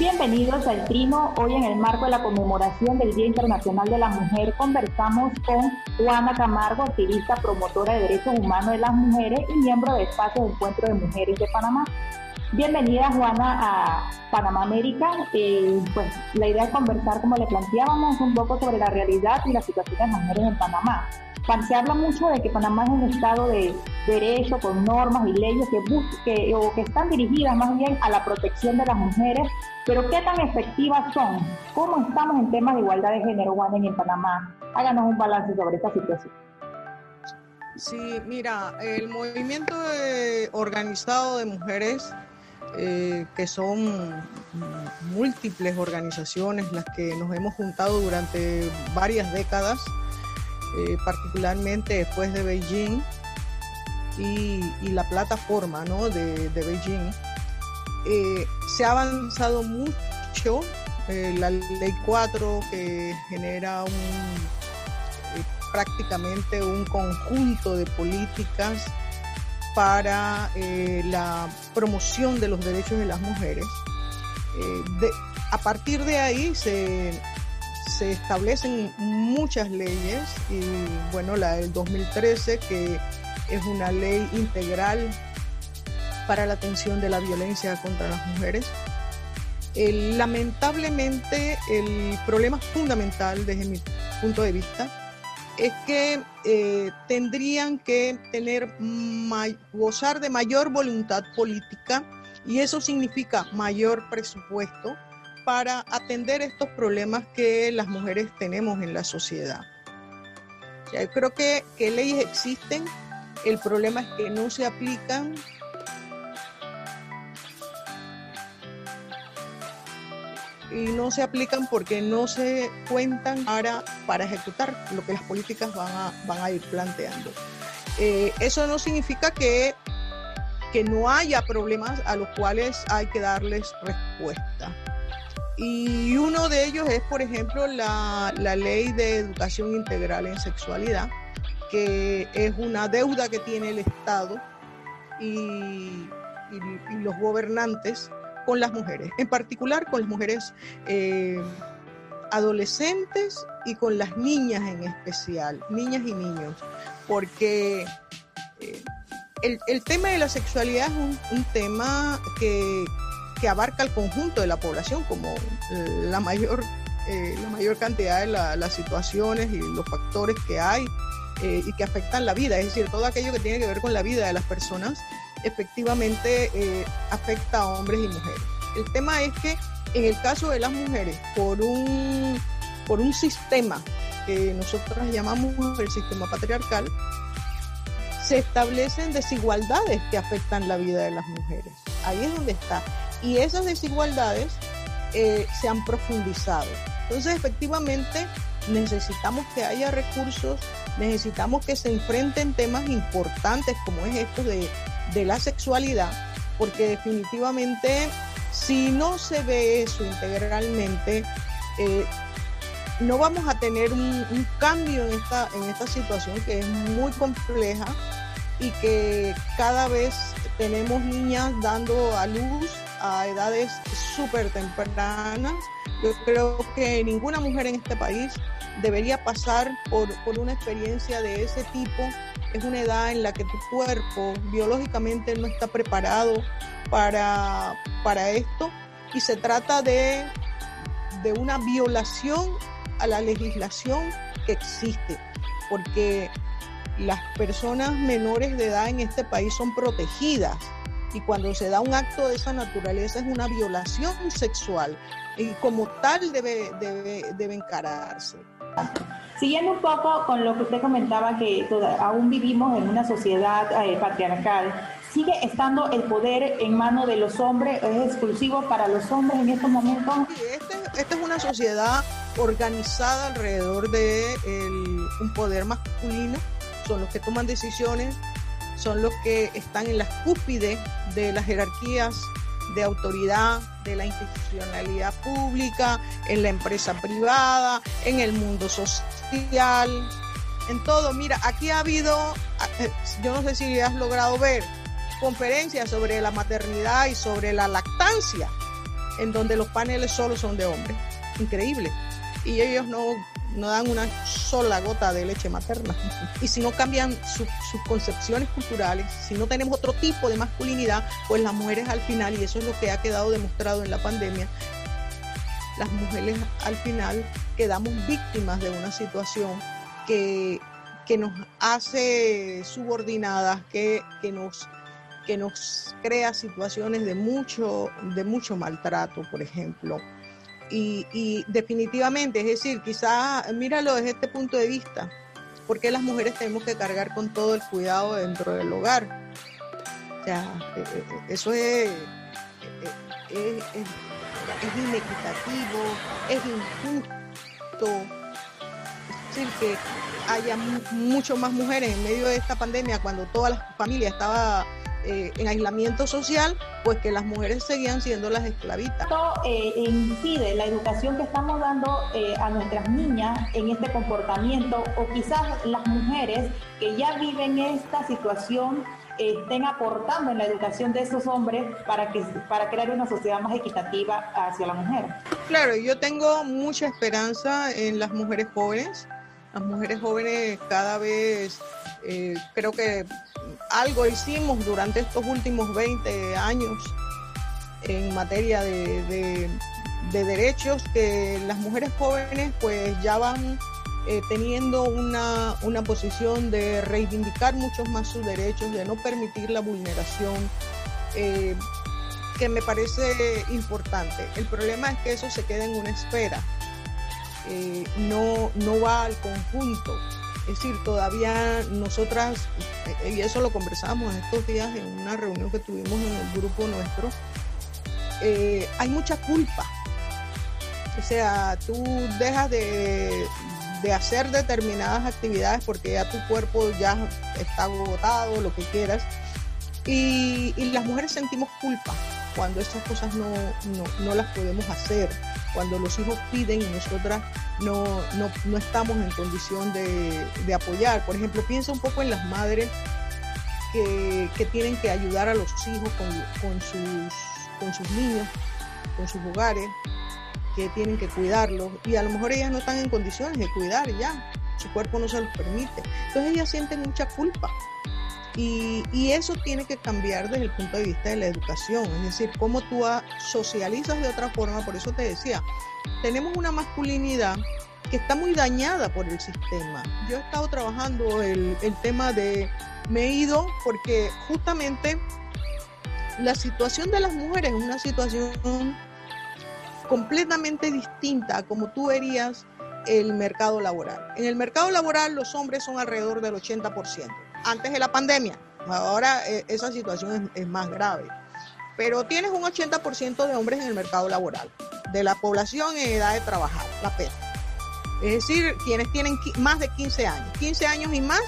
Bienvenidos al Trino. Hoy en el marco de la conmemoración del Día Internacional de la Mujer conversamos con Juana Camargo, activista promotora de derechos humanos de las mujeres y miembro de Espacio de Encuentro de Mujeres de Panamá. Bienvenida Juana a Panamá América. Eh, pues la idea es conversar, como le planteábamos, un poco sobre la realidad y la situación de las mujeres en Panamá se habla mucho de que Panamá es un estado de derecho con normas y leyes que, o que están dirigidas más bien a la protección de las mujeres, pero ¿qué tan efectivas son? ¿Cómo estamos en temas de igualdad de género, Juan, en Panamá? Háganos un balance sobre esta situación. Sí, mira, el movimiento organizado de mujeres, eh, que son múltiples organizaciones las que nos hemos juntado durante varias décadas, eh, particularmente después de Beijing y, la plataforma de, Beijing, eh, se ha avanzado mucho. Eh, la ley 4 que genera prácticamente un conjunto de políticas para la promoción de los derechos de las mujeres. a partir de ahí se, se establecen muchas leyes y bueno, la del 2013 que es una ley integral para la atención de la violencia contra las mujeres. lamentablemente el problema fundamental desde mi punto de vista es que eh, tendrían que tener gozar de mayor voluntad política y eso significa mayor presupuesto para atender estos problemas que las mujeres tenemos en la sociedad. Yo creo que, que leyes existen, el problema es que no se aplican y no se aplican porque no se cuentan para, para ejecutar lo que las políticas van a, van a ir planteando. Eh, eso no significa que, que no haya problemas a los cuales hay que darles respuesta. Y uno de ellos es, por ejemplo, la, ley de educación integral en sexualidad, que es una deuda que tiene el Estado y, los gobernantes con las mujeres, en particular con las mujeres eh, adolescentes y con las niñas en especial, niñas y niños, porque eh, el, tema de la sexualidad es un tema que, que abarca el conjunto de la población como la mayor, eh, la mayor cantidad de las situaciones y los factores que hay eh, y que afectan la vida. Es decir, todo aquello que tiene que ver con la vida de las personas efectivamente eh, afecta a hombres y mujeres. El tema es que en el caso de las mujeres, por un, por un sistema que nosotros llamamos el sistema patriarcal, se establecen desigualdades que afectan la vida de las mujeres. Ahí es donde está y esas desigualdades eh, se han profundizado. Entonces, efectivamente, necesitamos que haya recursos, necesitamos que se enfrenten temas importantes como es esto de, la sexualidad, porque definitivamente si no se ve eso integralmente, eh, no vamos a tener un, un, cambio en esta, en esta situación que es muy compleja y que cada vez tenemos niñas dando a luz a edades súper tempranas. Yo creo que ninguna mujer en este país debería pasar por, una experiencia de ese tipo. Es una edad en la que tu cuerpo biológicamente no está preparado para, para esto y se trata de, de una violación a la legislación que existe, porque las personas menores de edad en este país son protegidas y cuando se da un acto de esa naturaleza es una violación sexual y como tal debe, debe, encararse. Siguiendo un poco con lo que usted comentaba, que aún vivimos en una sociedad eh, patriarcal, ¿sigue estando el poder en manos de los hombres? ¿Es exclusivo para los hombres en estos momentos? Este, esta es una sociedad organizada alrededor de un poder masculino, son los que toman decisiones, son los que están en la cúspide de las jerarquías de autoridad, de la institucionalidad pública, en la empresa privada, en el mundo social, en todo. Mira, aquí ha habido, eh, yo no sé si has logrado ver conferencias sobre la maternidad y sobre la lactancia. en donde los paneles solo son de hombres. Increíble. Y ellos no, no dan una sola gota de leche materna. Y si no cambian sus concepciones culturales, si no tenemos otro tipo de masculinidad, pues las mujeres al final, y eso es lo que ha quedado demostrado en la pandemia, las mujeres al final quedamos víctimas de una situación que, que nos hace subordinadas, que, que, nos, que nos crea situaciones de mucho, de mucho maltrato, por ejemplo. Y, definitivamente, es decir, quizá míralo desde este punto de vista, porque las mujeres tenemos que cargar con todo el cuidado dentro del hogar. O sea, eh, eh, eh, eso es, es, es inequitativo, es injusto. Es decir, que haya mucho más mujeres en medio de esta pandemia cuando toda la familia estaba eh, en aislamiento social, pues que las mujeres seguían siendo las esclavitas. Esto eh, incide la educación que estamos dando eh, a nuestras niñas en este comportamiento o quizás las mujeres que ya viven esta situación estén aportando en la educación de esos hombres para, que, para crear una sociedad más equitativa hacia la mujer. Claro, yo tengo mucha esperanza en las mujeres jóvenes. Las mujeres jóvenes cada vez creo que algo hicimos durante estos últimos 20 años en materia de, derechos que las mujeres jóvenes pues ya van eh, teniendo una, posición de reivindicar muchos más sus derechos, de no permitir la vulneración, eh, que me parece importante. El problema es que eso se queda en una espera, eh, no, no va al conjunto. Es decir, todavía nosotras, eh, y eso lo conversamos estos días en una reunión que tuvimos en el grupo nuestro, eh, hay mucha culpa. O sea, tú dejas de, hacer determinadas actividades porque ya tu cuerpo ya está agotado, lo que quieras, y, las mujeres sentimos culpa cuando estas cosas no, no las podemos hacer cuando los hijos piden y nosotras no, no, estamos en condición de, apoyar. Por ejemplo, piensa un poco en las madres que, tienen que ayudar a los hijos con, sus, con sus niños, con sus hogares, que tienen que cuidarlos y a lo mejor ellas no están en condiciones de cuidar ya, su cuerpo no se los permite. Entonces ellas sienten mucha culpa y, eso tiene que cambiar desde el punto de vista de la educación, es decir, cómo tú socializas de otra forma, por eso te decía, tenemos una masculinidad que está muy dañada por el sistema. Yo he estado trabajando el, tema de, me he ido porque justamente la situación de las mujeres es una situación completamente distinta a como tú verías el mercado laboral. En el mercado laboral los hombres son alrededor del 80% antes de la pandemia. Ahora eh, esa situación es, más grave. Pero tienes un 80% de hombres en el mercado laboral, de la población en edad de trabajar, la PET. Es decir, quienes tienen más de 15 años. 15 años y más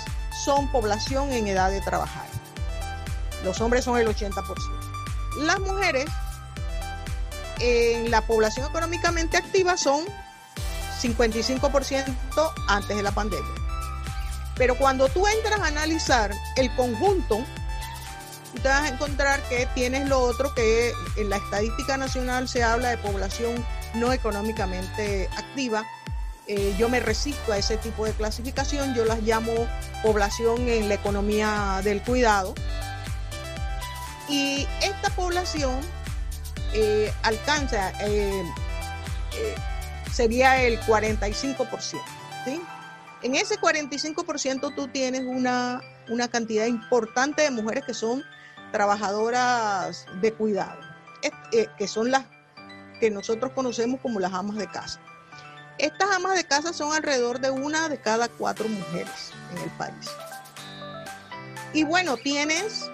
son población en edad de trabajar. Los hombres son el 80%. Las mujeres en la población económicamente activa son 55% antes de la pandemia. Pero cuando tú entras a analizar el conjunto, te vas a encontrar que tienes lo otro que en la estadística nacional se habla de población no económicamente activa. Eh, yo me resisto a ese tipo de clasificación, yo las llamo población en la economía del cuidado. Y esta población eh, alcanza, eh, sería el 45%. ¿sí? En ese 45% tú tienes una, cantidad importante de mujeres que son trabajadoras de cuidado, eh, que son las que nosotros conocemos como las amas de casa. Estas amas de casa son alrededor de una de cada cuatro mujeres en el país. Y bueno, tienes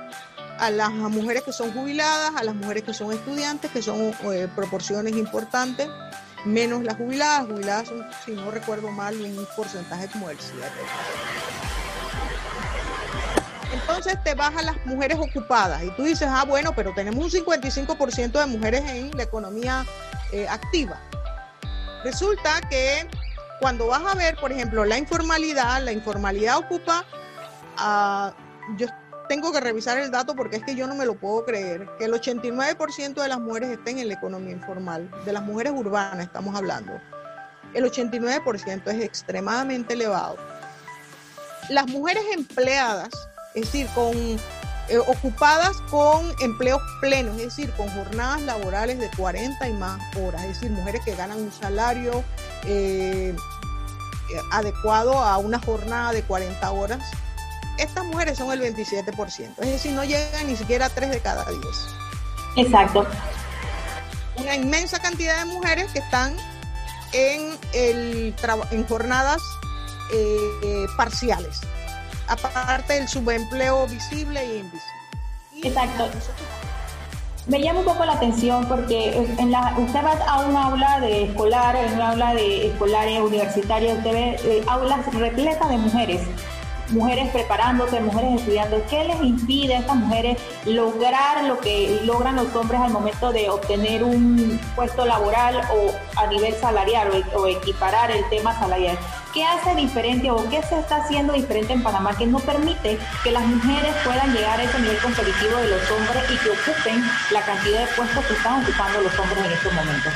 a las mujeres que son jubiladas, a las mujeres que son estudiantes, que son eh, proporciones importantes menos las jubiladas. Jubiladas son, si no recuerdo mal, un porcentaje como del 7. Entonces te a las mujeres ocupadas y tú dices, ah, bueno, pero tenemos un 55% de mujeres en la economía eh, activa. Resulta que cuando vas a ver, por ejemplo, la informalidad, la informalidad ocupa, uh, yo tengo que revisar el dato porque es que yo no me lo puedo creer, que el 89% de las mujeres estén en la economía informal, de las mujeres urbanas estamos hablando. El 89% es extremadamente elevado. Las mujeres empleadas, es decir, con eh, ocupadas con empleos plenos, es decir, con jornadas laborales de 40 y más horas, es decir, mujeres que ganan un salario eh, adecuado a una jornada de 40 horas. Estas mujeres son el 27%, es decir, no llegan ni siquiera a 3 de cada 10. Exacto. Una inmensa cantidad de mujeres que están en, el, en jornadas eh, parciales aparte del subempleo visible e invisible. Exacto. Me llama un poco la atención porque en la, usted va a un aula de escolar, en un aula de escolares universitarios, usted ve eh, aulas repletas de mujeres mujeres preparándose, mujeres estudiando, ¿qué les impide a estas mujeres lograr lo que logran los hombres al momento de obtener un puesto laboral o a nivel salarial o, equiparar el tema salarial? ¿Qué hace diferente o qué se está haciendo diferente en Panamá que no permite que las mujeres puedan llegar a ese nivel competitivo de los hombres y que ocupen la cantidad de puestos que están ocupando los hombres en estos momentos?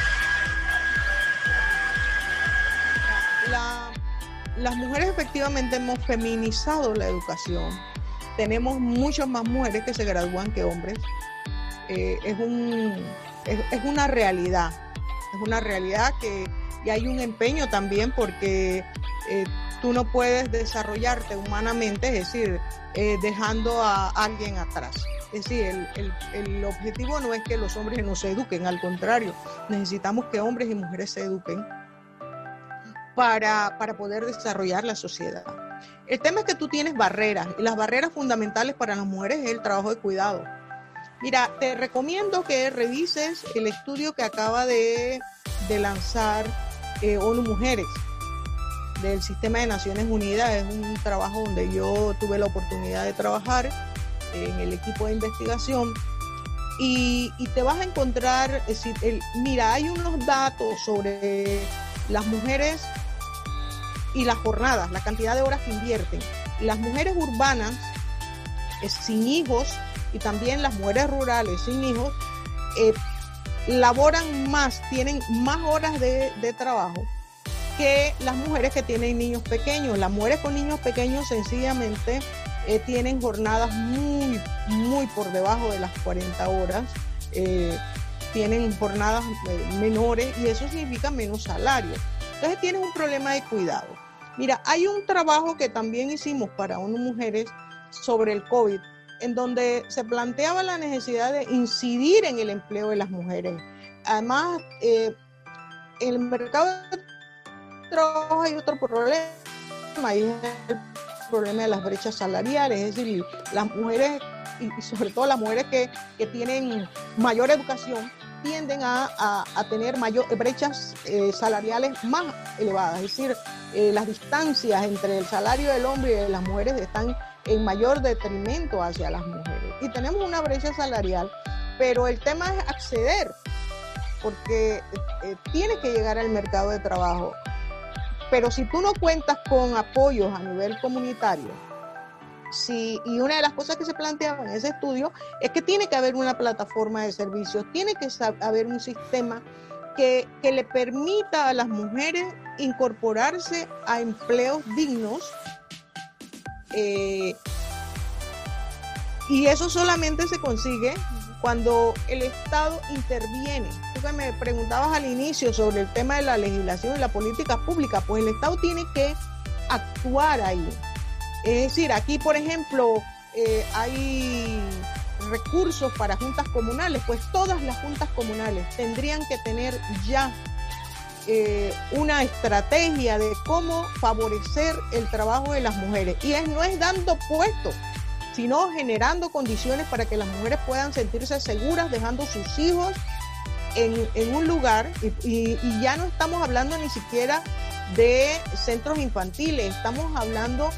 Las mujeres efectivamente hemos feminizado la educación. Tenemos muchas más mujeres que se gradúan que hombres. Eh, es, un, es, una realidad. Es una realidad que y hay un empeño también porque eh, tú no puedes desarrollarte humanamente, es decir, eh, dejando a alguien atrás. Es decir, el, el, el, objetivo no es que los hombres no se eduquen, al contrario, necesitamos que hombres y mujeres se eduquen para, poder desarrollar la sociedad. El tema es que tú tienes barreras y las barreras fundamentales para las mujeres es el trabajo de cuidado. Mira, te recomiendo que revises el estudio que acaba de, lanzar eh, ONU Mujeres del Sistema de Naciones Unidas. Es un trabajo donde yo tuve la oportunidad de trabajar en el equipo de investigación. Y, te vas a encontrar, mira, hay unos datos sobre las mujeres y las jornadas, la cantidad de horas que invierten. Las mujeres urbanas eh, sin hijos y también las mujeres rurales sin hijos eh, laboran más, tienen más horas de, trabajo que las mujeres que tienen niños pequeños. Las mujeres con niños pequeños sencillamente eh, tienen jornadas muy, muy por debajo de las 40 horas. tienen jornadas menores y eso significa menos salario. Entonces tienes un problema de cuidado. Mira, hay un trabajo que también hicimos para unas mujeres sobre el COVID, en donde se planteaba la necesidad de incidir en el empleo de las mujeres. Además, eh, el mercado de trabajo hay otro problema, es el problema de las brechas salariales, es decir, las mujeres, y sobre todo las mujeres que, tienen mayor educación, tienden a, tener mayor, brechas eh, salariales más elevadas, es decir, eh, las distancias entre el salario del hombre y de las mujeres están en mayor detrimento hacia las mujeres. Y tenemos una brecha salarial, pero el tema es acceder, porque eh, eh, tienes que llegar al mercado de trabajo. Pero si tú no cuentas con apoyos a nivel comunitario, si, y una de las cosas que se planteaba en ese estudio es que tiene que haber una plataforma de servicios, tiene que haber un sistema que, que le permita a las mujeres incorporarse a empleos dignos. Eh, y eso solamente se consigue cuando el Estado interviene. Tú que me preguntabas al inicio sobre el tema de la legislación y la política pública, pues el Estado tiene que actuar ahí. Es decir, aquí, por ejemplo, eh, hay recursos para juntas comunales, pues todas las juntas comunales tendrían que tener ya eh, una estrategia de cómo favorecer el trabajo de las mujeres. Y es, no es dando puestos, sino generando condiciones para que las mujeres puedan sentirse seguras, dejando sus hijos en, un lugar. Y, y ya no estamos hablando ni siquiera de centros infantiles, estamos hablando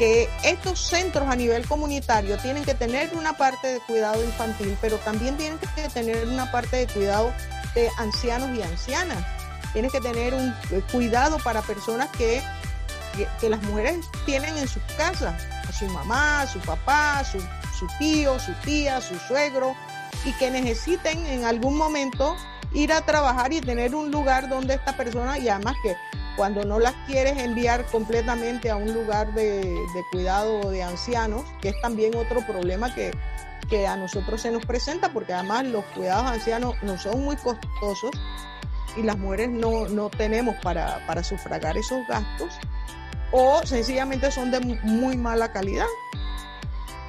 que estos centros a nivel comunitario tienen que tener una parte de cuidado infantil, pero también tienen que tener una parte de cuidado de ancianos y ancianas. Tienes que tener un eh, cuidado para personas que, que, las mujeres tienen en sus casas, su mamá, su papá, su, su tío, su tía, su suegro, y que necesiten en algún momento ir a trabajar y tener un lugar donde esta persona, y además que cuando no las quieres enviar completamente a un lugar de, cuidado de ancianos, que es también otro problema que, que a nosotros se nos presenta, porque además los cuidados ancianos no son muy costosos y las mujeres no, no tenemos para, para sufragar esos gastos, o sencillamente son de muy mala calidad.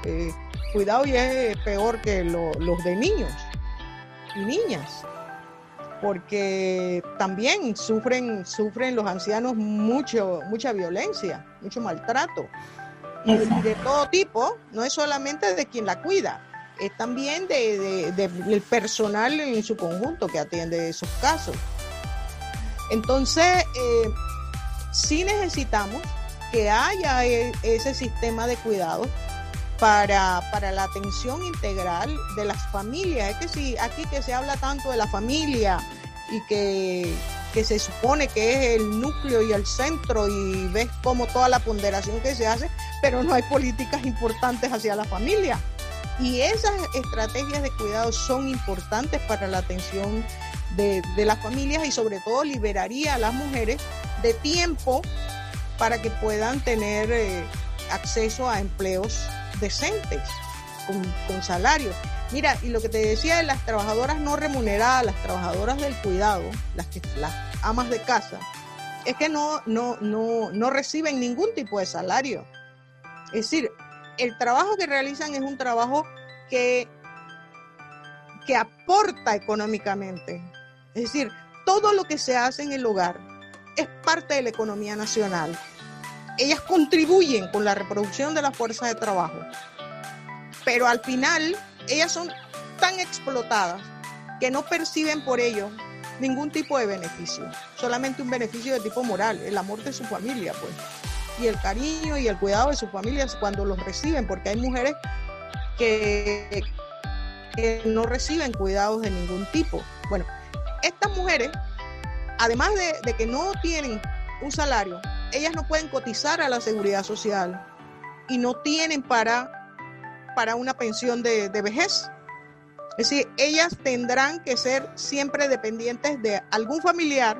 Eh, cuidado y es peor que los de niños y niñas, porque también sufren, sufren los ancianos mucho, mucha violencia, mucho maltrato, de todo tipo, no es solamente de quien la cuida, es también de, del personal en su conjunto que atiende esos casos. Entonces, eh, sí necesitamos que haya e, ese sistema de cuidado para, la atención integral de las familias. Es que si aquí que se habla tanto de la familia y que, se supone que es el núcleo y el centro y ves como toda la ponderación que se hace, pero no hay políticas importantes hacia la familia. Y esas estrategias de cuidado son importantes para la atención de, las familias y sobre todo liberaría a las mujeres de tiempo para que puedan tener eh, acceso a empleos decentes, con, con salarios. Mira, y lo que te decía de las trabajadoras no remuneradas, las trabajadoras del cuidado, las, que, las amas de casa, es que no, no, no, no reciben ningún tipo de salario. Es decir, el trabajo que realizan es un trabajo que, que aporta económicamente. Es decir, todo lo que se hace en el hogar es parte de la economía nacional ellas contribuyen con la reproducción de la fuerza de trabajo, pero al final ellas son tan explotadas que no perciben por ello ningún tipo de beneficio, solamente un beneficio de tipo moral, el amor de su familia, pues, y el cariño y el cuidado de sus familias cuando los reciben, porque hay mujeres que, no reciben cuidados de ningún tipo. Bueno, estas mujeres, además de que no tienen un salario, ellas no pueden cotizar a la seguridad social y no tienen para, para una pensión de, vejez. Es decir, ellas tendrán que ser siempre dependientes de algún familiar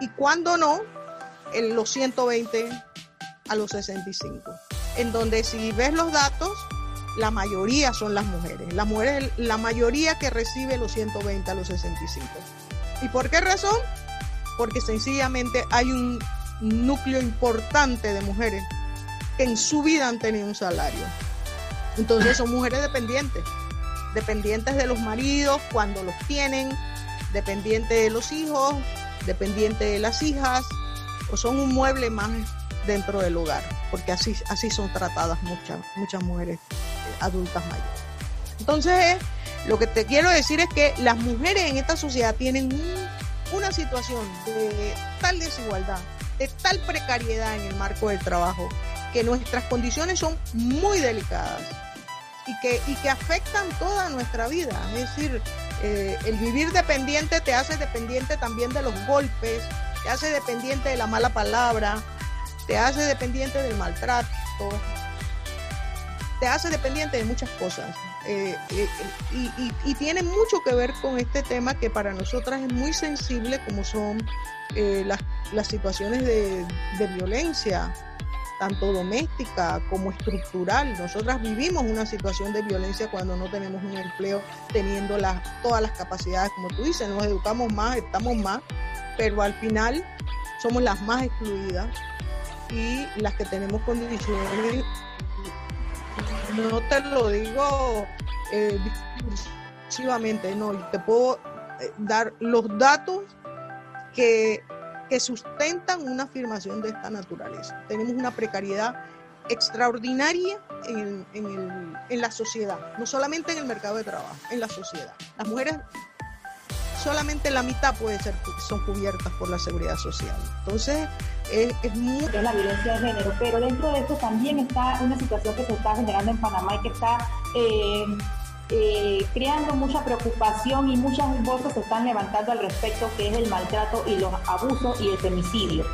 y cuando no, en los 120 a los 65. En donde si ves los datos, la mayoría son las mujeres. Las mujeres, la mayoría que recibe los 120 a los 65. ¿Y por qué razón? Porque sencillamente hay un núcleo importante de mujeres que en su vida han tenido un salario. Entonces son mujeres dependientes, dependientes de los maridos cuando los tienen, dependientes de los hijos, dependientes de las hijas, o son un mueble más dentro del hogar, porque así, así son tratadas muchas, muchas mujeres eh, adultas mayores. Entonces, lo que te quiero decir es que las mujeres en esta sociedad tienen una situación de tal desigualdad de tal precariedad en el marco del trabajo que nuestras condiciones son muy delicadas y que, y que afectan toda nuestra vida. Es decir, eh, el vivir dependiente te hace dependiente también de los golpes, te hace dependiente de la mala palabra, te hace dependiente del maltrato, te hace dependiente de muchas cosas. Eh, eh, y, y, tiene mucho que ver con este tema que para nosotras es muy sensible, como son las las situaciones de, violencia, tanto doméstica como estructural. Nosotras vivimos una situación de violencia cuando no tenemos un empleo, teniendo las, todas las capacidades, como tú dices, nos educamos más, estamos más, pero al final somos las más excluidas y las que tenemos condiciones, no te lo digo eh, discursivamente, no, te puedo eh, dar los datos que que sustentan una afirmación de esta naturaleza. Tenemos una precariedad extraordinaria en, la sociedad, no solamente en el mercado de trabajo, en la sociedad. Las mujeres solamente la mitad puede ser son cubiertas por la seguridad social. Entonces, es, es muy... la violencia de género, pero dentro de eso también está una situación que se está generando en Panamá y que está eh, eh, creando mucha preocupación y muchas voces se están levantando al respecto, que es el maltrato y los abusos y el femicidio.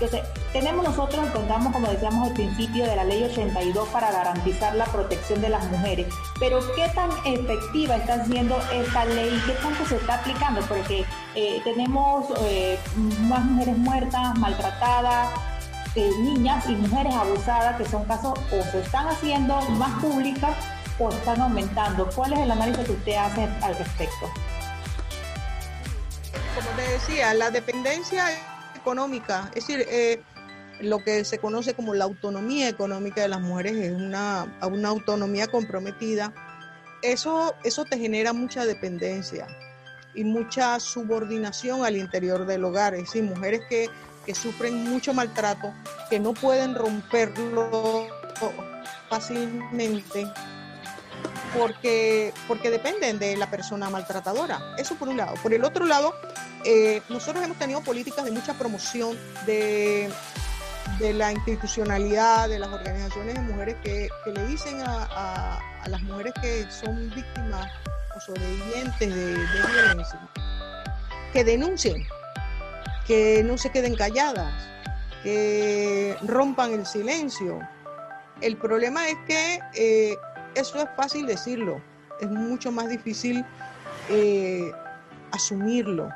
Entonces, tenemos nosotros, contamos, como decíamos al principio, de la ley 82 para garantizar la protección de las mujeres, pero ¿qué tan efectiva está siendo esta ley? ¿Qué tanto se está aplicando? Porque eh, tenemos eh, más mujeres muertas, maltratadas, niñas y mujeres abusadas, que son casos o se están haciendo más públicas o están aumentando. ¿Cuál es el análisis que usted hace al respecto? Como te decía, la dependencia económica, es decir, eh, lo que se conoce como la autonomía económica de las mujeres es una, una autonomía comprometida. Eso, eso te genera mucha dependencia y mucha subordinación al interior del hogar. Es decir, mujeres que, que sufren mucho maltrato, que no pueden romperlo fácilmente porque, porque dependen de la persona maltratadora. Eso por un lado. Por el otro lado, eh, nosotros hemos tenido políticas de mucha promoción de, de, la institucionalidad, de las organizaciones de mujeres que, le dicen a, las mujeres que son víctimas o sobrevivientes de, de violencia que denuncien, que no se queden calladas, que rompan el silencio. El problema es que eh, eso es fácil decirlo, es mucho más difícil eh, asumirlo.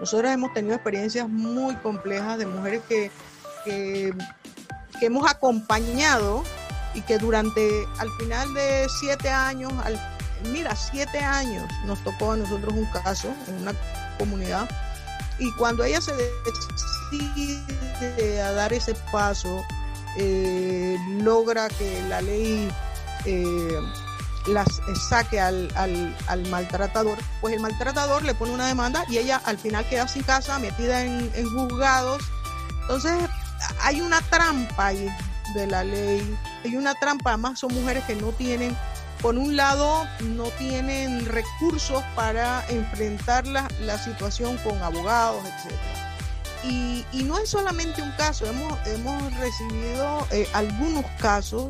Nosotros hemos tenido experiencias muy complejas de mujeres que, que, hemos acompañado y que durante, al final de siete años, al, mira, siete años nos tocó a nosotros un caso en una comunidad y cuando ella se decide a dar ese paso, eh, logra que la ley eh, las saque al, al, maltratador, pues el maltratador le pone una demanda y ella al final queda sin casa, metida en, juzgados. Entonces hay una trampa ahí de la ley, hay una trampa, además son mujeres que no tienen, por un lado, no tienen recursos para enfrentar la, situación con abogados, etc. Y, no es solamente un caso, hemos, hemos recibido eh, algunos casos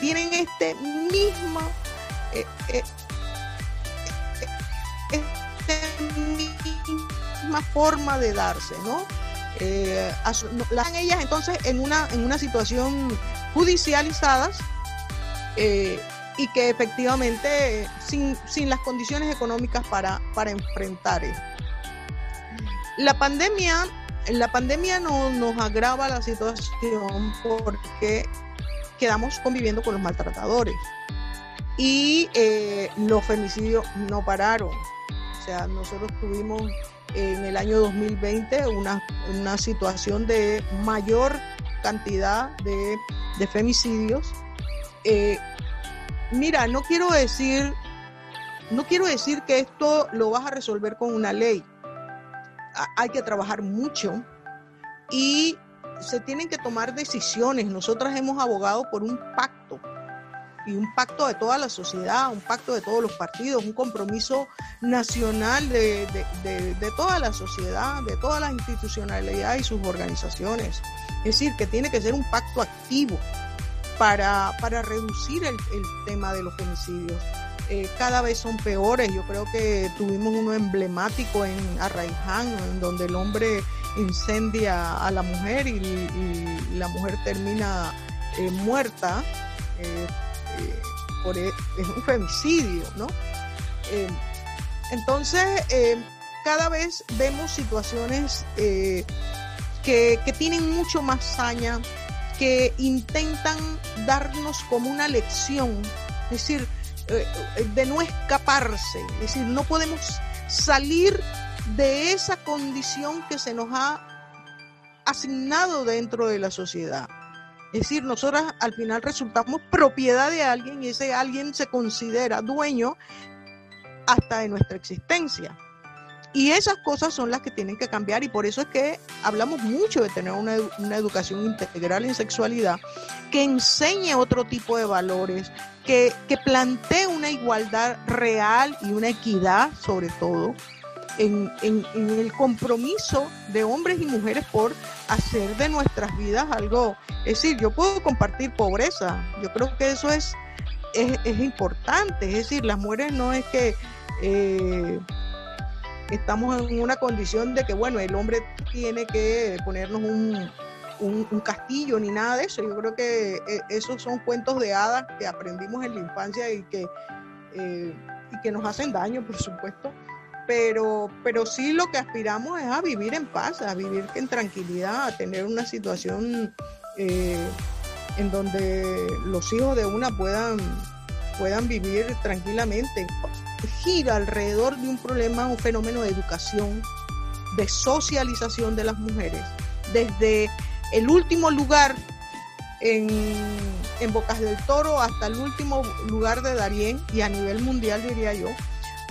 tienen este mismo eh, eh, misma forma de darse, ¿no? Eh, las ellas entonces en una, en una situación judicializadas y que efectivamente sin, sin, las condiciones económicas para, para enfrentar esto. La pandemia, la pandemia no, nos agrava la situación porque quedamos conviviendo con los maltratadores. Y eh, los femicidios no pararon. O sea, nosotros tuvimos en el año 2020 una, una situación de mayor cantidad de, de femicidios. Eh, mira, no quiero decir, no quiero decir que esto lo vas a resolver con una ley. Hay que trabajar mucho y se tienen que tomar decisiones. Nosotras hemos abogado por un pacto y un pacto de toda la sociedad, un pacto de todos los partidos, un compromiso nacional de, toda la sociedad, de todas las institucionalidades y sus organizaciones. Es decir, que tiene que ser un pacto activo para, para reducir el, tema de los femicidios. Eh, cada vez son peores. Yo creo que tuvimos uno emblemático en Arraiján, en donde el hombre incendia a la mujer y, la mujer termina eh, muerta eh, eh, por e, es un femicidio, ¿no? entonces, cada vez vemos situaciones que, que tienen mucho más saña, que intentan darnos como una lección, es decir, de no escaparse, es decir, no podemos salir de esa condición que se nos ha asignado dentro de la sociedad. Es decir, nosotras al final resultamos propiedad de alguien y ese alguien se considera dueño hasta de nuestra existencia. Y esas cosas son las que tienen que cambiar y por eso es que hablamos mucho de tener una, una, educación integral en sexualidad que enseñe otro tipo de valores, que, que plantee una igualdad real y una equidad sobre todo, en, el compromiso de hombres y mujeres por hacer de nuestras vidas algo. Es decir, yo puedo compartir pobreza, yo creo que eso es, es, importante, es decir, las mujeres no es que... Eh, estamos en una condición de que, bueno, el hombre tiene que ponernos un, un, castillo ni nada de eso. Yo creo que eh, esos son cuentos de hadas que aprendimos en la infancia y que, eh, y que nos hacen daño, por supuesto. Pero, pero sí lo que aspiramos es a vivir en paz, a vivir en tranquilidad, a tener una situación eh, en donde los hijos de una puedan, puedan vivir tranquilamente. Gira alrededor de un problema, un fenómeno de educación, de socialización de las mujeres, desde el último lugar en, en, Bocas del Toro hasta el último lugar de Darién y a nivel mundial diría yo,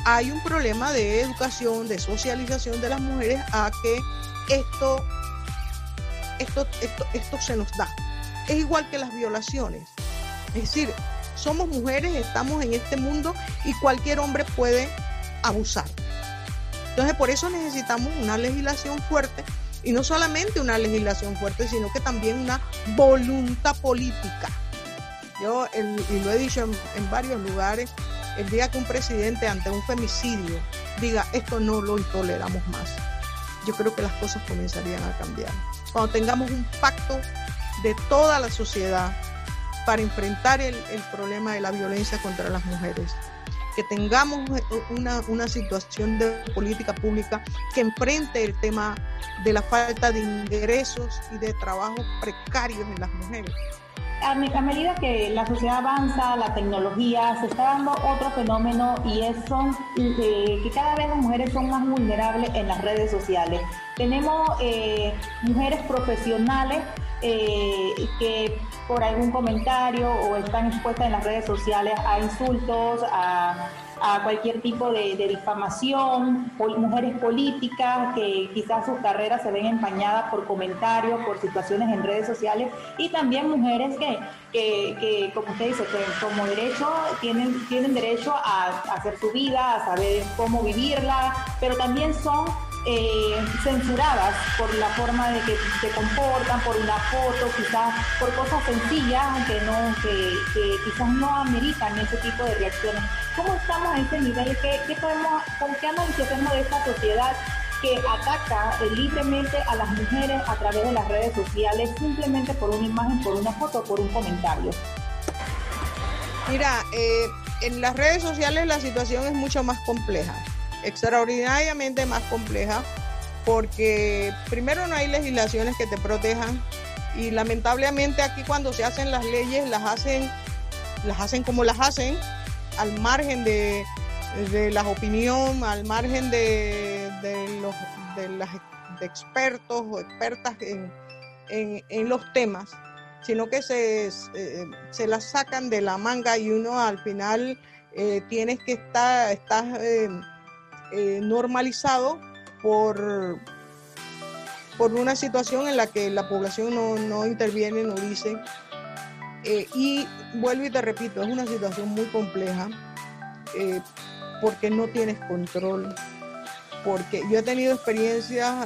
hay un problema de educación, de socialización de las mujeres a que esto, esto, esto, esto se nos da. Es igual que las violaciones. Es decir, somos mujeres, estamos en este mundo y cualquier hombre puede abusar. Entonces por eso necesitamos una legislación fuerte y no solamente una legislación fuerte, sino que también una voluntad política. Yo, y lo he dicho en, varios lugares, el día que un presidente ante un femicidio diga esto no lo toleramos más, yo creo que las cosas comenzarían a cambiar. Cuando tengamos un pacto de toda la sociedad para enfrentar el problema de la violencia contra las mujeres que tengamos una, una situación de política pública que enfrente el tema de la falta de ingresos y de trabajos precarios en las mujeres. A, medida que la sociedad avanza, la tecnología, se está dando otro fenómeno y es son, eh, que cada vez las mujeres son más vulnerables en las redes sociales. Tenemos eh, mujeres profesionales eh, que por algún comentario o están expuestas en las redes sociales a insultos, a, cualquier tipo de, difamación, mujeres políticas que quizás sus carreras se ven empañadas por comentarios, por situaciones en redes sociales y también mujeres que, que, como usted dice, que como derecho tienen, tienen derecho a, a hacer su vida, a saber cómo vivirla, pero también son eh, censuradas por la forma de que se comportan, por una foto, quizás por cosas sencillas que, no, que, quizás no ameritan ese tipo de reacciones. ¿Cómo estamos a ese nivel? ¿Qué, podemos, ¿Con qué análisis de esta sociedad que ataca libremente a las mujeres a través de las redes sociales simplemente por una imagen, por una foto, por un comentario? Mira, eh, en las redes sociales la situación es mucho más compleja extraordinariamente más compleja porque primero no hay legislaciones que te protejan y lamentablemente aquí cuando se hacen las leyes las hacen las hacen como las hacen al margen de, de la opinión al margen de, los de las expertos o expertas en, en, los temas sino que se, se, las sacan de la manga y uno al final eh, tienes que estar, estás eh, eh, normalizado por, por una situación en la que la población no, interviene, no dice. Eh, y vuelvo y te repito, es una situación muy compleja eh, porque no tienes control. Porque yo he tenido experiencia,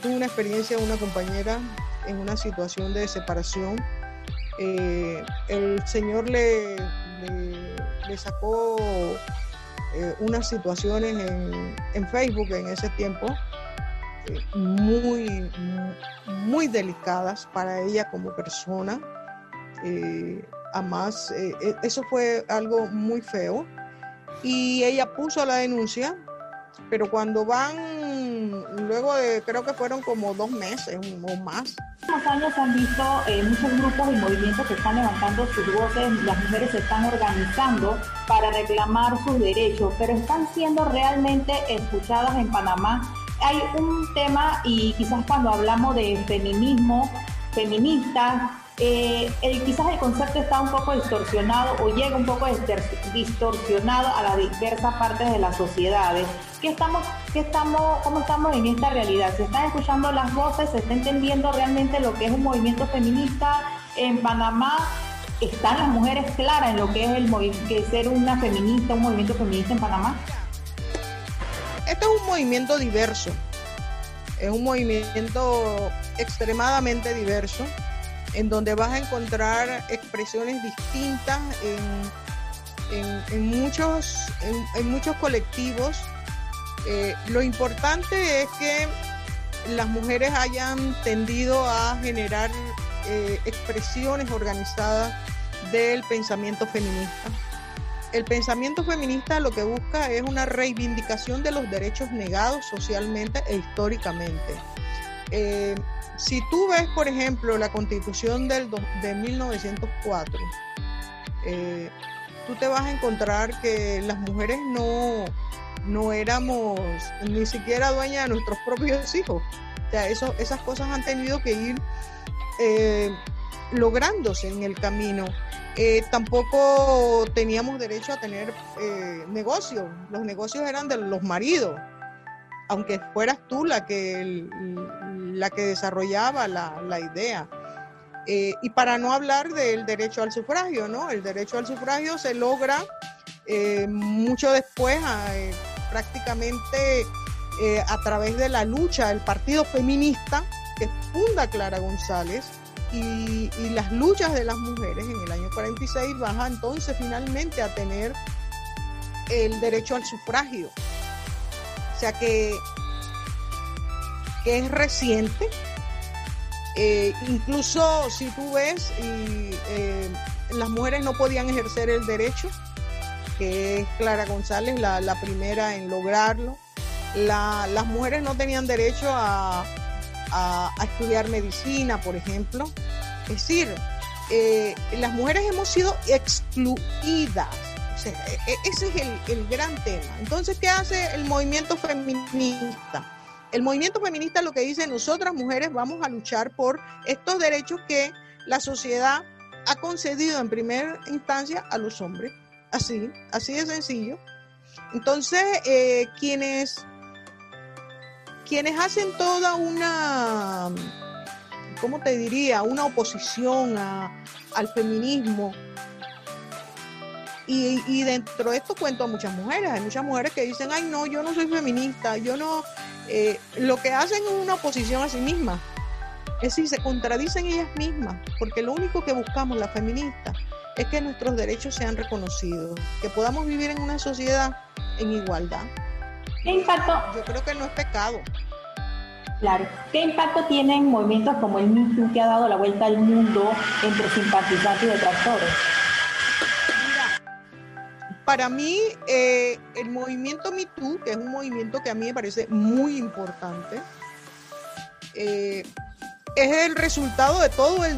tuve una experiencia de una compañera en una situación de separación. el señor le, le sacó eh, unas situaciones en, Facebook en ese tiempo eh, muy, muy delicadas para ella como persona. Eh, además, eso fue algo muy feo. Y ella puso la denuncia, pero cuando van, luego de, creo que fueron como dos meses o más, últimos años se han visto eh, muchos grupos y movimientos que están levantando sus voces, las mujeres se están organizando para reclamar sus derechos, pero están siendo realmente escuchadas en Panamá. Hay un tema y quizás cuando hablamos de feminismo, feminista, eh, el, quizás el concepto está un poco distorsionado o llega un poco distorsionado a las diversas partes de las sociedades. ¿Qué estamos, qué estamos, ¿Cómo estamos en esta realidad? ¿Se están escuchando las voces? ¿Se está entendiendo realmente lo que es un movimiento feminista en Panamá? ¿Están las mujeres claras en lo que es el ser una feminista, un movimiento feminista en Panamá? Este es un movimiento diverso. Es un movimiento extremadamente diverso en donde vas a encontrar expresiones distintas en, muchos, en, muchos colectivos Eh, lo importante es que las mujeres hayan tendido a generar eh, expresiones organizadas del pensamiento feminista. El pensamiento feminista lo que busca es una reivindicación de los derechos negados socialmente e históricamente. Eh, si tú ves, por ejemplo, la constitución del de 1904, eh, tú te vas a encontrar que las mujeres no, no éramos ni siquiera dueñas de nuestros propios hijos. O sea, eso, esas cosas han tenido que ir eh, lográndose en el camino. Eh, tampoco teníamos derecho a tener eh, negocios. Los negocios eran de los maridos, aunque fueras tú la que, la que desarrollaba la, la idea. Eh, y para no hablar del derecho al sufragio, ¿no? El derecho al sufragio se logra mucho después, prácticamente a través de la lucha del Partido Feminista que funda Clara González y, las luchas de las mujeres en el año 46 baja entonces finalmente a tener el derecho al sufragio. O sea que, que es reciente. Eh, incluso si tú ves, eh, las mujeres no podían ejercer el derecho, que es Clara González la, primera en lograrlo. las mujeres no tenían derecho a, a, estudiar medicina, por ejemplo. Es decir, eh, las mujeres hemos sido excluidas. E, e, ese es el, el, gran tema. Entonces, ¿qué hace el movimiento feminista? El movimiento feminista lo que dice, nosotras mujeres vamos a luchar por estos derechos que la sociedad ha concedido en primera instancia a los hombres. Así, así de sencillo. Entonces, eh, quienes quienes hacen toda una, ¿cómo te diría? Una oposición al feminismo. Y, dentro de esto cuento a muchas mujeres. Hay muchas mujeres que dicen, ay, no, yo no soy feminista, yo no. Eh, lo que hacen es una oposición a sí mismas. Es decir, se contradicen ellas mismas, porque lo único que buscamos las feministas es que nuestros derechos sean reconocidos, que podamos vivir en una sociedad en igualdad. ¿Qué impacto? Yo creo que no es pecado. Claro. ¿Qué impacto tienen movimientos como el MeToo que ha dado la vuelta al mundo entre simpatizantes y detractores? Para mí, eh, el movimiento MeToo, que es un movimiento que a mí me parece muy importante, eh, es el resultado de todo el,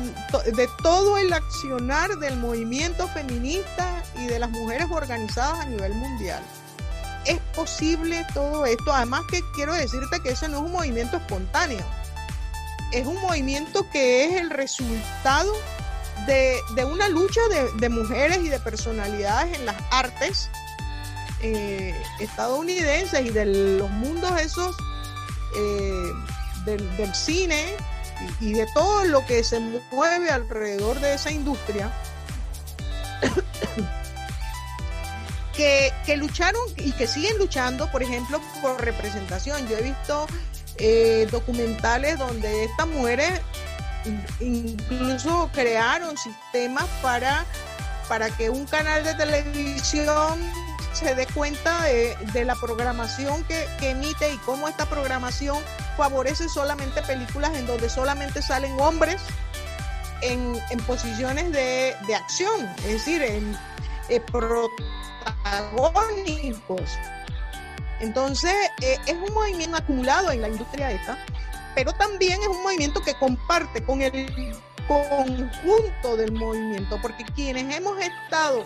de todo el accionar del movimiento feminista y de las mujeres organizadas a nivel mundial es posible todo esto. Además que quiero decirte que ese no es un movimiento espontáneo. Es un movimiento que es el resultado de, una lucha de, mujeres y de personalidades en las artes eh, estadounidenses y de los mundos esos eh, del, cine y, de todo lo que se mueve alrededor de esa industria que, lucharon y que siguen luchando, por ejemplo, por representación. Yo he visto eh, documentales donde estas mujeres incluso crearon sistemas para, para que un canal de televisión se dé cuenta de, la programación que, emite y cómo esta programación favorece solamente películas en donde solamente salen hombres en, posiciones de, acción, es decir, en, eh, agónicos. Entonces, eh, es un movimiento acumulado en la industria esta, pero también es un movimiento que comparte con el conjunto del movimiento, porque quienes hemos estado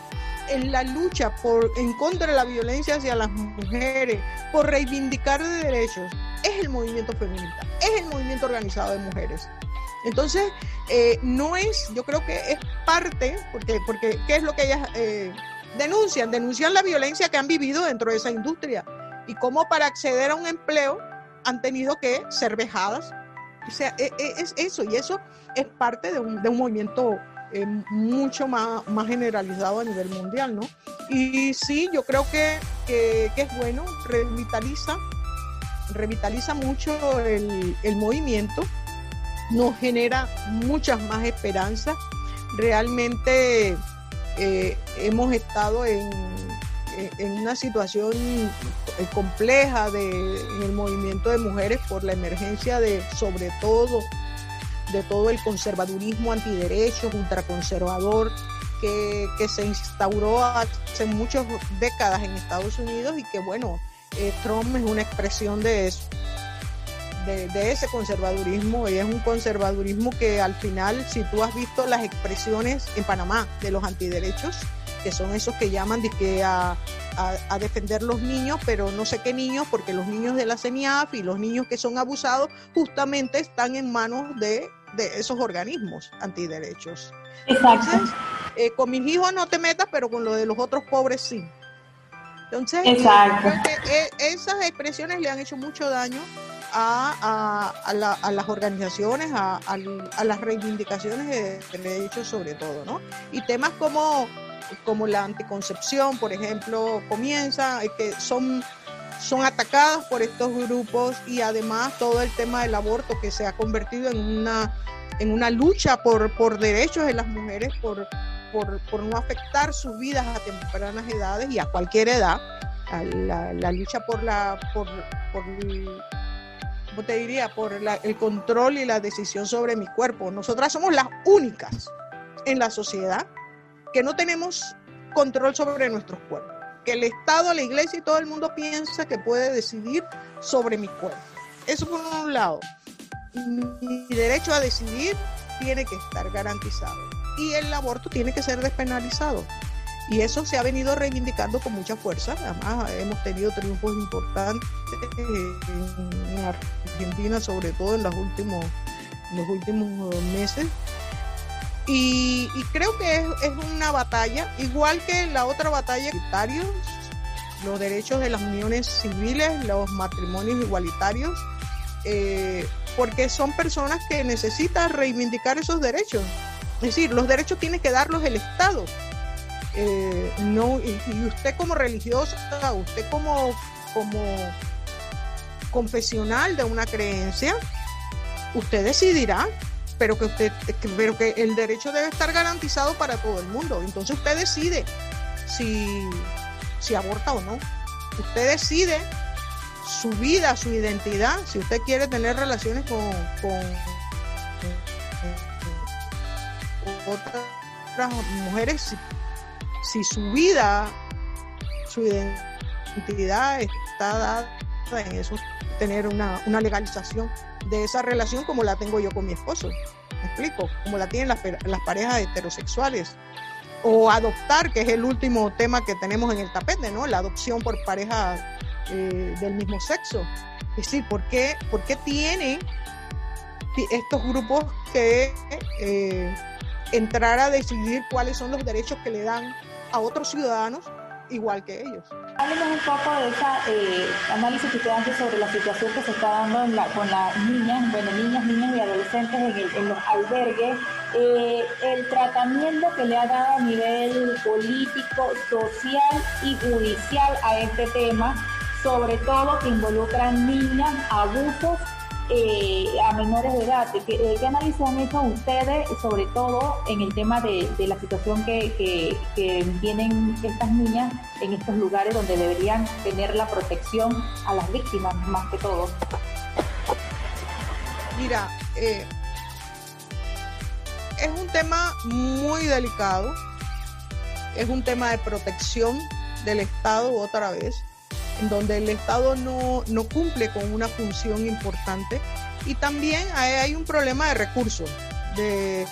en la lucha por en contra de la violencia hacia las mujeres, por reivindicar derechos, es el movimiento feminista, es el movimiento organizado de mujeres. Entonces, eh, no es, yo creo que es parte, porque, porque ¿qué es lo que ellas eh, denuncian, denuncian la violencia que han vivido dentro de esa industria y cómo para acceder a un empleo han tenido que ser vejadas. O sea, e, e, es eso y eso es parte de un, movimiento eh, mucho más, más generalizado a nivel mundial, ¿no? Y sí, yo creo que, es bueno, revitaliza, revitaliza mucho el, el movimiento, nos genera muchas más esperanzas. Realmente eh, hemos estado en, en una situación compleja de, en el movimiento de mujeres por la emergencia de, sobre todo, de todo el conservadurismo antiderechos, ultraconservador, que, que se instauró hace muchas décadas en Estados Unidos y que, bueno, eh, Trump es una expresión de eso. De, de, ese conservadurismo y es un conservadurismo que al final, si tú has visto las expresiones en Panamá de los antiderechos, que son esos que llaman de que a, a, defender los niños, pero no sé qué niños, porque los niños de la CENIAF y los niños que son abusados justamente están en manos de, de esos organismos antiderechos. Exacto. Entonces, eh, con mis hijos no te metas, pero con lo de los otros pobres sí. Entonces, Exacto. Eh, esas expresiones le han hecho mucho daño a, a, a, la, a las organizaciones, a, las reivindicaciones de derechos sobre todo, ¿no? Y temas como como la anticoncepción, por ejemplo, comienza, que son, son atacadas por estos grupos y además todo el tema del aborto que se ha convertido en una, en una lucha por, por derechos de las mujeres, por, por, por no afectar sus vidas a tempranas edades y a cualquier edad. La, la lucha por la por, por ¿cómo te diría? por la, el control y la decisión sobre mi cuerpo. Nosotras somos las únicas en la sociedad que no tenemos control sobre nuestros cuerpos, que el Estado, la iglesia y todo el mundo piensa que puede decidir sobre mi cuerpo. Eso por un lado. Mi derecho a decidir tiene que estar garantizado y el aborto tiene que ser despenalizado. Y eso se ha venido reivindicando con mucha fuerza. Además, hemos tenido triunfos importantes en Argentina, sobre todo en los últimos, en los últimos meses. Y, y creo que es, es, una batalla, igual que la otra batalla, igualitarios, los derechos de las uniones civiles, los matrimonios igualitarios, eh, porque son personas que necesitan reivindicar esos derechos. Es decir, los derechos tiene que darlos el Estado. Eh, no, y, y, usted como religiosa, usted como, como confesional de una creencia, usted decidirá pero que usted, pero que el derecho debe estar garantizado para todo el mundo. Entonces usted decide si, si aborta o no. Usted decide su vida, su identidad, si usted quiere tener relaciones con, con, otras mujeres, si, si, su vida, su identidad está dada en eso, tener una, una legalización de esa relación como la tengo yo con mi esposo. ¿Me explico? Como la tienen las, las parejas heterosexuales. O adoptar, que es el último tema que tenemos en el tapete, ¿no? La adopción por parejas eh, del mismo sexo. Es decir, ¿por qué, por qué tienen estos grupos que eh, entrar a decidir cuáles son los derechos que le dan a otros ciudadanos igual que ellos. Háblenos un poco de ese eh, análisis que usted hace sobre la situación que se está dando en la, con las niñas, bueno, niñas, niños y adolescentes en, el, en los albergues, eh, el tratamiento que le ha dado a nivel político, social y judicial a este tema, sobre todo que involucran niñas, abusos eh, a menores de edad. ¿Qué, eh, ¿Qué, análisis han hecho ustedes, sobre todo en el tema de, de la situación que, que, que, tienen estas niñas en estos lugares donde deberían tener la protección a las víctimas más que todo? Mira, eh, es un tema muy delicado, es un tema de protección del Estado otra vez en donde el Estado no, no cumple con una función importante y también hay, un problema de recursos, de,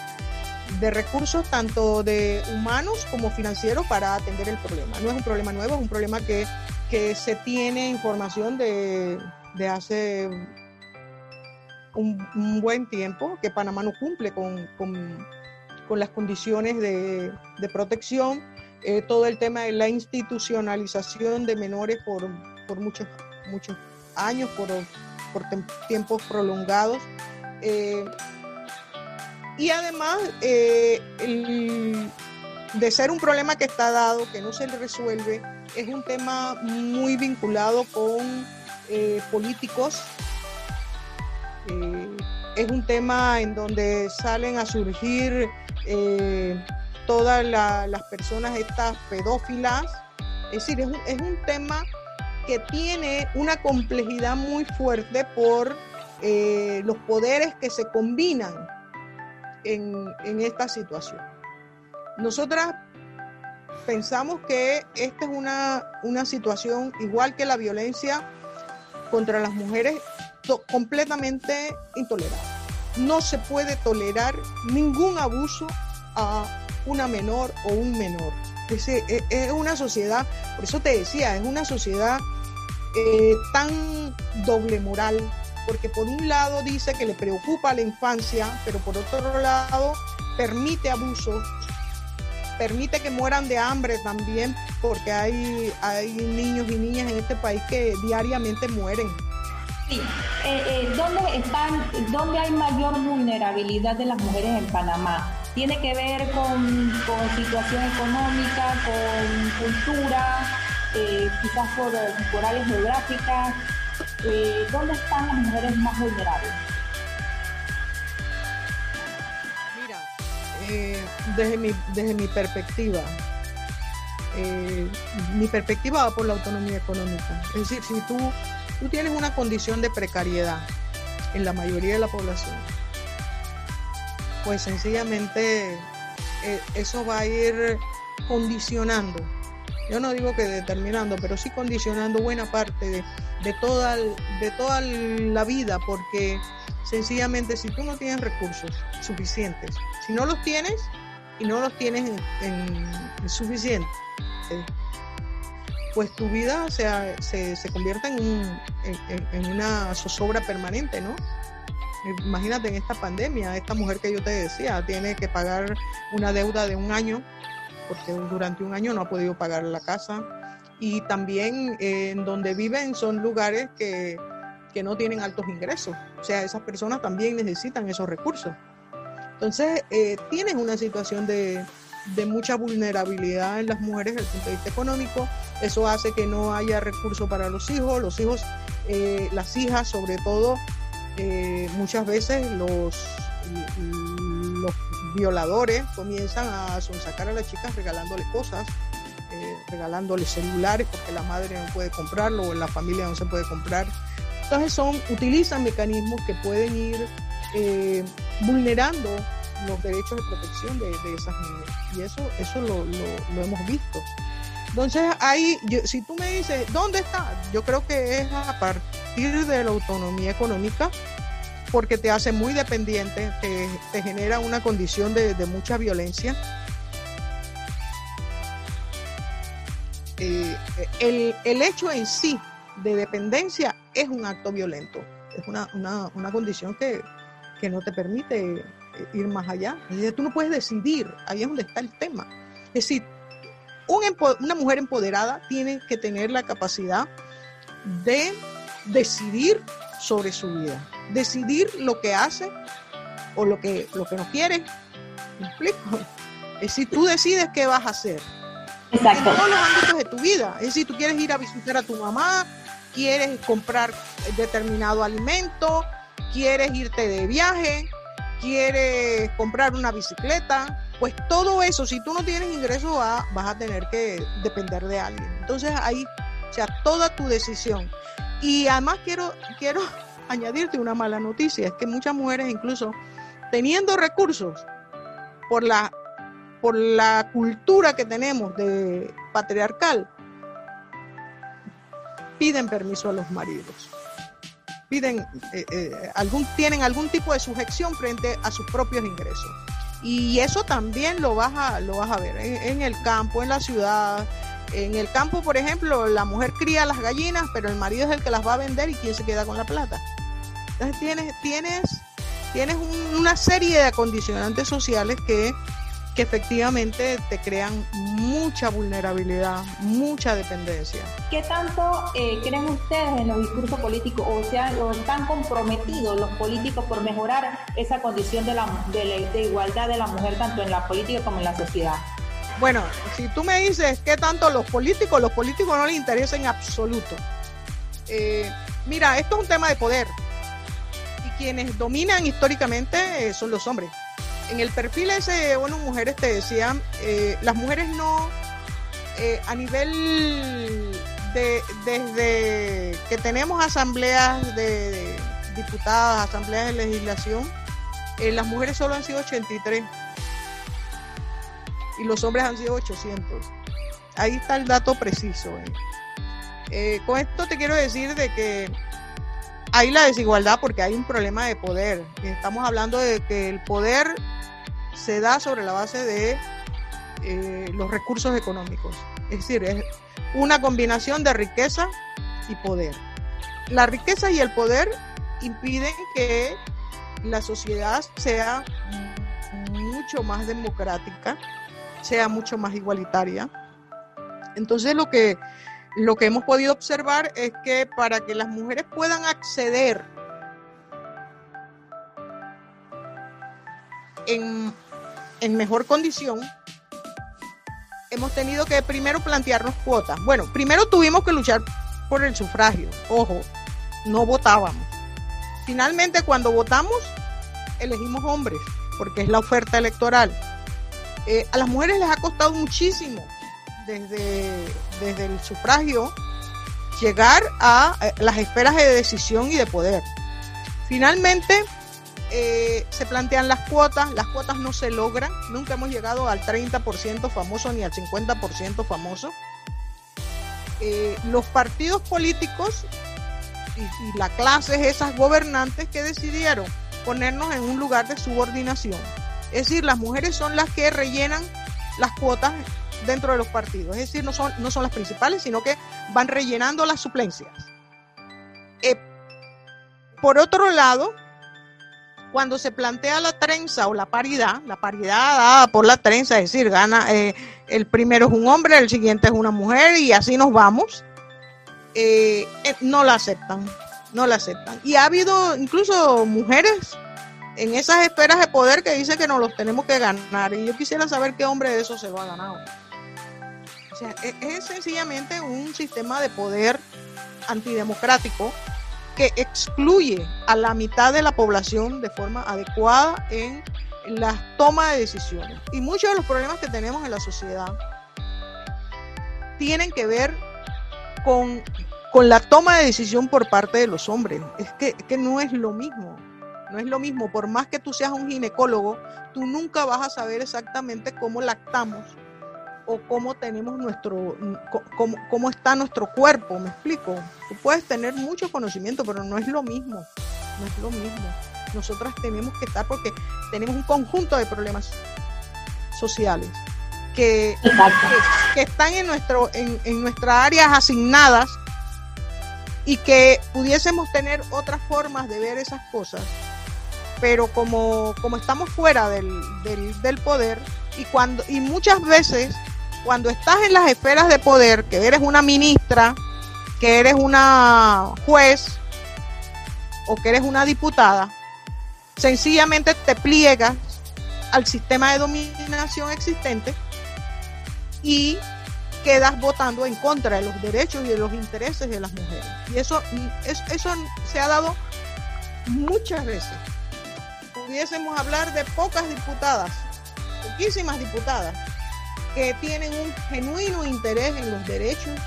de, recursos tanto de humanos como financieros para atender el problema. No es un problema nuevo, es un problema que, que se tiene información de, de hace un, un, buen tiempo, que Panamá no cumple con, con, con las condiciones de, de protección eh, todo el tema de la institucionalización de menores por, por muchos, muchos años, por, por tiempos prolongados. Eh, y además, eh, de ser un problema que está dado, que no se le resuelve, es un tema muy vinculado con políticos. es un tema en donde salen a surgir todas la, las personas estas pedófilas, Es decir, es un, es un tema que tiene una complejidad muy fuerte por eh, los poderes que se combinan en, en esta situación. Nosotras pensamos que esta es una, una situación igual que la violencia contra las mujeres completamente intolerable. No se puede tolerar ningún abuso a una menor o un menor. Es, es una sociedad, por eso te decía, es una sociedad eh, tan doble moral, porque por un lado dice que le preocupa la infancia, pero por otro lado permite abusos, permite que mueran de hambre también, porque hay, hay niños y niñas en este país que diariamente mueren. Sí. Eh, eh, ¿dónde, están, ¿Dónde hay mayor vulnerabilidad de las mujeres en Panamá? ¿Tiene que ver con, con situación económica, con cultura, eh, quizás por, por, áreas geográficas? ¿Dónde están las mujeres más vulnerables? Mira, desde, mi, desde mi perspectiva, mi perspectiva va por la autonomía económica. Es decir, si tú tú tienes una condición de precariedad en la mayoría de la población, pues sencillamente eh, eso va a ir condicionando, yo no digo que determinando, pero sí condicionando buena parte de, de, toda, de toda la vida, porque sencillamente si tú no tienes recursos suficientes, si no los tienes y no los tienes en, en suficiente, pues tu vida se, se convierte en, en, una zozobra permanente, ¿no? Imagínate en esta pandemia, esta mujer que yo te decía, tiene que pagar una deuda de un año, porque durante un año no ha podido pagar la casa, y también eh, en donde viven son lugares que, que no tienen altos ingresos, o sea, esas personas también necesitan esos recursos. Entonces, eh, tienes una situación de, de mucha vulnerabilidad en las mujeres desde el punto de vista económico. Eso hace que no haya recursos para los hijos. Los hijos, eh, las hijas sobre todo, eh, muchas veces los, los violadores comienzan a sonsacar a las chicas regalándoles cosas, eh, regalándoles celulares porque la madre no puede comprarlo o la familia no se puede comprar. Entonces son, utilizan mecanismos que pueden ir vulnerando los derechos de protección de, esas niñas. Y eso, eso lo, lo, hemos visto. Entonces, ahí, si tú me dices, ¿dónde está? Yo creo que es a partir de la autonomía económica, porque te hace muy dependiente, te, te genera una condición de, de mucha violencia. Eh, el, el, hecho en sí de dependencia es un acto violento, es una, una, una condición que, que no te permite ir más allá. Tú no puedes decidir, ahí es donde está el tema. Es decir, una mujer empoderada tiene que tener la capacidad de decidir sobre su vida, decidir lo que hace o lo que, lo que no quiere. ¿Me explico? Es decir, tú decides qué vas a hacer. Exacto. En todos los ámbitos de tu vida. Es decir, tú quieres ir a visitar a tu mamá, quieres comprar determinado alimento, quieres irte de viaje, quieres comprar una bicicleta, pues todo eso, si tú no tienes ingresos, vas a tener que depender de alguien. Entonces ahí, o sea, toda tu decisión. Y además quiero, quiero añadirte una mala noticia, es que muchas mujeres incluso teniendo recursos por la, por la cultura que tenemos de patriarcal, piden permiso a los maridos piden eh, eh, algún, tienen algún tipo de sujeción frente a sus propios ingresos. Y eso también lo vas a, lo vas a ver en, el campo, en la ciudad. En el campo, por ejemplo, la mujer cría las gallinas, pero el marido es el que las va a vender y quién se queda con la plata. Entonces tienes, tienes, tienes una serie de acondicionantes sociales que que efectivamente te crean mucha vulnerabilidad, mucha dependencia. ¿Qué tanto eh, creen ustedes en los discursos políticos o, sea, o están comprometidos los políticos por mejorar esa condición de, la, de, igualdad de la mujer tanto en la política como en la sociedad? Bueno, si tú me dices qué tanto los políticos, los políticos no les interesa en absoluto. Eh, mira, esto es un tema de poder y quienes dominan históricamente eh, son los hombres en el perfil ese de bueno, mujeres te decían, eh, las mujeres no, eh, a nivel de, desde que tenemos asambleas de, diputadas, asambleas de legislación, eh, las mujeres solo han sido 83 y los hombres han sido 800. Ahí está el dato preciso. Con esto te quiero decir de que hay la desigualdad porque hay un problema de poder. Estamos hablando de que el poder se da sobre la base de los recursos económicos. Es decir, es una combinación de riqueza y poder. La riqueza y el poder impiden que la sociedad sea mucho más democrática, sea mucho más igualitaria. Entonces lo que, lo que hemos podido observar es que para que las mujeres puedan acceder en, en mejor condición hemos tenido que primero plantearnos cuotas. Bueno, primero tuvimos que luchar por el sufragio. Ojo, no votábamos. Finalmente, cuando votamos, elegimos hombres, porque es la oferta electoral. Eh, a las mujeres les ha costado muchísimo desde, desde el sufragio llegar a eh, las esferas de decisión y de poder. Finalmente, eh, se plantean las cuotas, las cuotas no se logran, nunca hemos llegado al 30% famoso ni al 50% famoso. Eh, los partidos políticos y, y la clase, esas gobernantes que decidieron ponernos en un lugar de subordinación. Es decir, las mujeres son las que rellenan las cuotas dentro de los partidos. Es decir, no son, no son las principales, sino que van rellenando las suplencias. Eh, por otro lado, cuando se plantea la trenza o la paridad, la paridad dada por la trenza, es decir, gana eh, el primero es un hombre, el siguiente es una mujer y así nos vamos, eh, eh, no la aceptan, no la aceptan. Y ha habido incluso mujeres en esas esferas de poder que dicen que nos los tenemos que ganar. Y yo quisiera saber qué hombre de eso se lo ha ganado. O sea, es, es sencillamente un sistema de poder antidemocrático que excluye a la mitad de la población de forma adecuada en la toma de decisiones. Y muchos de los problemas que tenemos en la sociedad tienen que ver con, con la toma de decisión por parte de los hombres. Es que, que no es lo mismo. No es lo mismo. Por más que tú seas un ginecólogo, tú nunca vas a saber exactamente cómo lactamos o cómo tenemos nuestro, cómo, cómo, está nuestro cuerpo, me explico. Tú puedes tener mucho conocimiento, pero no es lo mismo, no es lo mismo. Nosotras tenemos que estar porque tenemos un conjunto de problemas sociales que, que, que, están en, nuestro, en, en nuestras áreas asignadas y que pudiésemos tener otras formas de ver esas cosas, pero como, como estamos fuera del, del, del poder y, cuando, y muchas veces cuando estás en las esferas de poder, que eres una ministra, que eres una juez o que eres una diputada, sencillamente te pliegas al sistema de dominación existente y quedas votando en contra de los derechos y de los intereses de las mujeres. Y eso, eso, se ha dado muchas veces. Pudiésemos hablar de pocas diputadas, poquísimas diputadas, que tienen un genuino interés en los derechos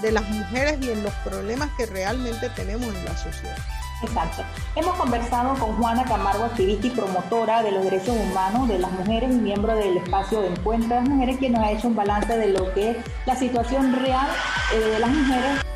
de las mujeres y en los problemas que realmente tenemos en la sociedad. Exacto. Hemos conversado con Juana Camargo, activista y promotora de los derechos humanos de las mujeres y miembro del espacio de encuentro de las mujeres, quien nos ha hecho un balance de lo que es la situación real eh, de las mujeres